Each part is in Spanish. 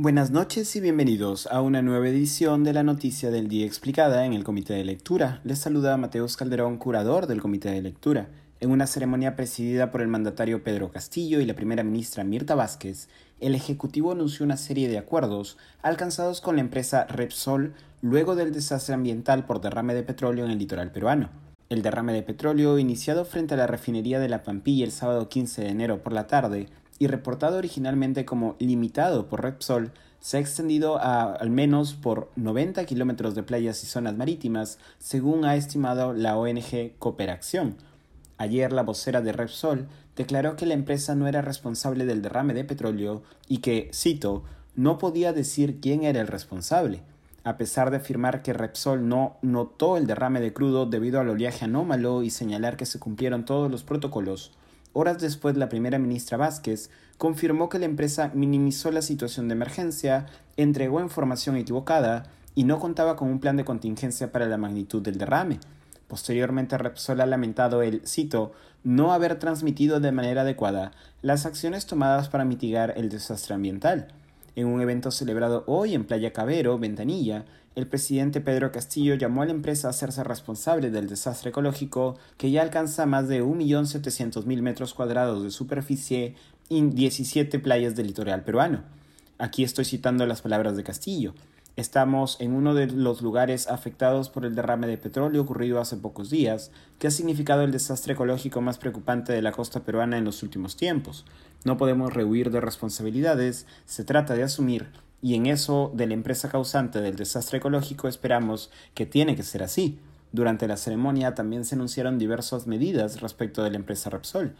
Buenas noches y bienvenidos a una nueva edición de la Noticia del Día Explicada en el Comité de Lectura. Les saluda Mateus Calderón, curador del Comité de Lectura. En una ceremonia presidida por el mandatario Pedro Castillo y la primera ministra Mirta Vázquez, el Ejecutivo anunció una serie de acuerdos alcanzados con la empresa Repsol luego del desastre ambiental por derrame de petróleo en el litoral peruano. El derrame de petróleo, iniciado frente a la refinería de La Pampilla el sábado 15 de enero por la tarde, y reportado originalmente como limitado por Repsol, se ha extendido a al menos por 90 kilómetros de playas y zonas marítimas, según ha estimado la ONG Cooperación. Ayer la vocera de Repsol declaró que la empresa no era responsable del derrame de petróleo y que, cito, no podía decir quién era el responsable, a pesar de afirmar que Repsol no notó el derrame de crudo debido al oleaje anómalo y señalar que se cumplieron todos los protocolos. Horas después, la primera ministra Vázquez confirmó que la empresa minimizó la situación de emergencia, entregó información equivocada y no contaba con un plan de contingencia para la magnitud del derrame. Posteriormente, Repsol ha lamentado el, cito, no haber transmitido de manera adecuada las acciones tomadas para mitigar el desastre ambiental. En un evento celebrado hoy en Playa Cabero, Ventanilla, el presidente Pedro Castillo llamó a la empresa a hacerse responsable del desastre ecológico que ya alcanza más de 1.700.000 metros cuadrados de superficie y 17 playas del litoral peruano. Aquí estoy citando las palabras de Castillo. Estamos en uno de los lugares afectados por el derrame de petróleo ocurrido hace pocos días, que ha significado el desastre ecológico más preocupante de la costa peruana en los últimos tiempos. No podemos rehuir de responsabilidades, se trata de asumir, y en eso de la empresa causante del desastre ecológico esperamos que tiene que ser así. Durante la ceremonia también se anunciaron diversas medidas respecto de la empresa Repsol.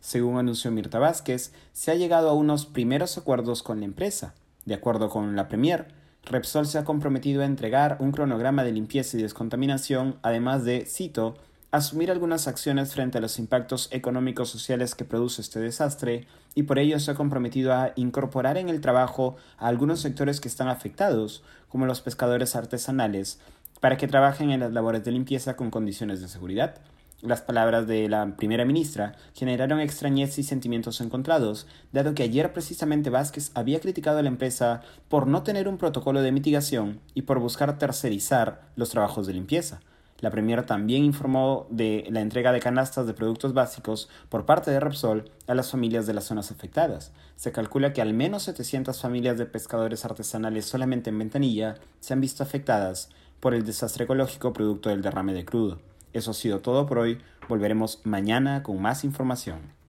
Según anunció Mirta Vázquez, se ha llegado a unos primeros acuerdos con la empresa. De acuerdo con la Premier, Repsol se ha comprometido a entregar un cronograma de limpieza y descontaminación, además de, cito, asumir algunas acciones frente a los impactos económicos sociales que produce este desastre y por ello se ha comprometido a incorporar en el trabajo a algunos sectores que están afectados, como los pescadores artesanales, para que trabajen en las labores de limpieza con condiciones de seguridad. Las palabras de la primera ministra generaron extrañeza y sentimientos encontrados, dado que ayer precisamente Vázquez había criticado a la empresa por no tener un protocolo de mitigación y por buscar tercerizar los trabajos de limpieza. La Premier también informó de la entrega de canastas de productos básicos por parte de Repsol a las familias de las zonas afectadas. Se calcula que al menos 700 familias de pescadores artesanales solamente en Ventanilla se han visto afectadas por el desastre ecológico producto del derrame de crudo. Eso ha sido todo por hoy. Volveremos mañana con más información.